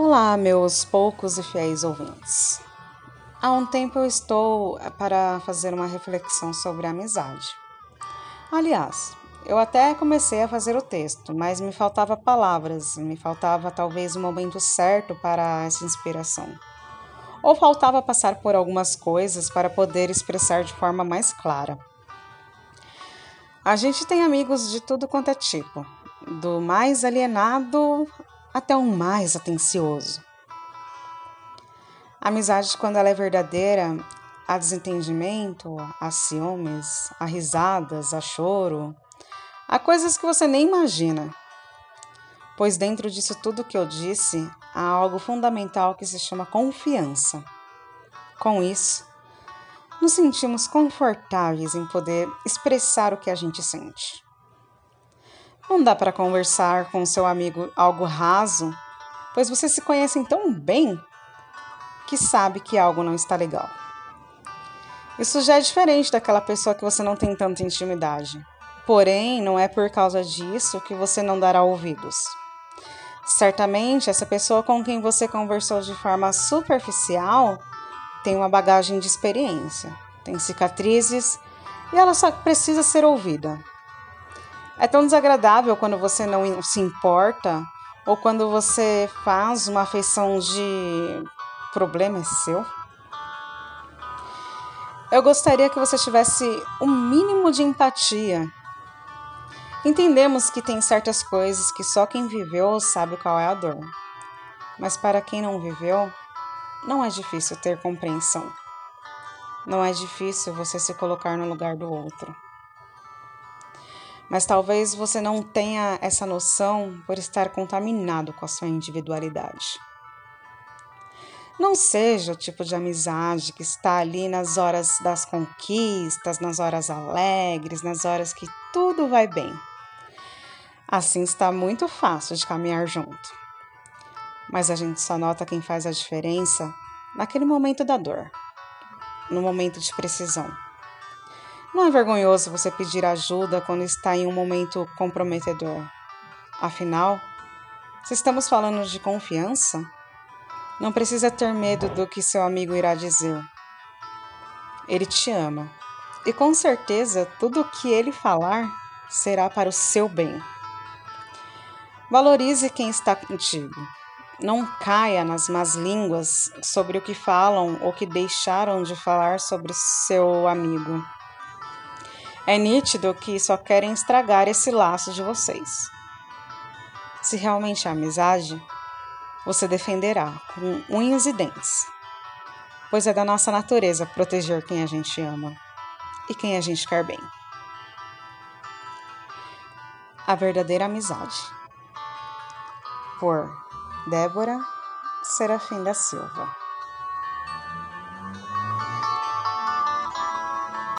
Olá, meus poucos e fiéis ouvintes. Há um tempo eu estou para fazer uma reflexão sobre a amizade. Aliás, eu até comecei a fazer o texto, mas me faltava palavras, me faltava talvez o momento certo para essa inspiração. Ou faltava passar por algumas coisas para poder expressar de forma mais clara. A gente tem amigos de tudo quanto é tipo, do mais alienado até o mais atencioso. A amizade, quando ela é verdadeira, há desentendimento, há ciúmes, há risadas, há choro, há coisas que você nem imagina. Pois dentro disso tudo que eu disse, há algo fundamental que se chama confiança. Com isso, nos sentimos confortáveis em poder expressar o que a gente sente. Não dá para conversar com seu amigo algo raso, pois vocês se conhecem tão bem que sabe que algo não está legal. Isso já é diferente daquela pessoa que você não tem tanta intimidade. Porém, não é por causa disso que você não dará ouvidos. Certamente, essa pessoa com quem você conversou de forma superficial tem uma bagagem de experiência, tem cicatrizes e ela só precisa ser ouvida. É tão desagradável quando você não se importa ou quando você faz uma afeição de problema é seu. Eu gostaria que você tivesse o um mínimo de empatia. Entendemos que tem certas coisas que só quem viveu sabe qual é a dor. Mas para quem não viveu, não é difícil ter compreensão. Não é difícil você se colocar no lugar do outro mas talvez você não tenha essa noção por estar contaminado com a sua individualidade. Não seja o tipo de amizade que está ali nas horas das conquistas, nas horas alegres, nas horas que tudo vai bem. Assim está muito fácil de caminhar junto. Mas a gente só nota quem faz a diferença naquele momento da dor, no momento de precisão não é vergonhoso você pedir ajuda quando está em um momento comprometedor. Afinal, se estamos falando de confiança, não precisa ter medo do que seu amigo irá dizer. Ele te ama e com certeza tudo o que ele falar será para o seu bem. Valorize quem está contigo. Não caia nas más línguas sobre o que falam ou que deixaram de falar sobre seu amigo. É nítido que só querem estragar esse laço de vocês. Se realmente é amizade, você defenderá com unhas e dentes, pois é da nossa natureza proteger quem a gente ama e quem a gente quer bem. A verdadeira amizade. Por Débora Serafim da Silva.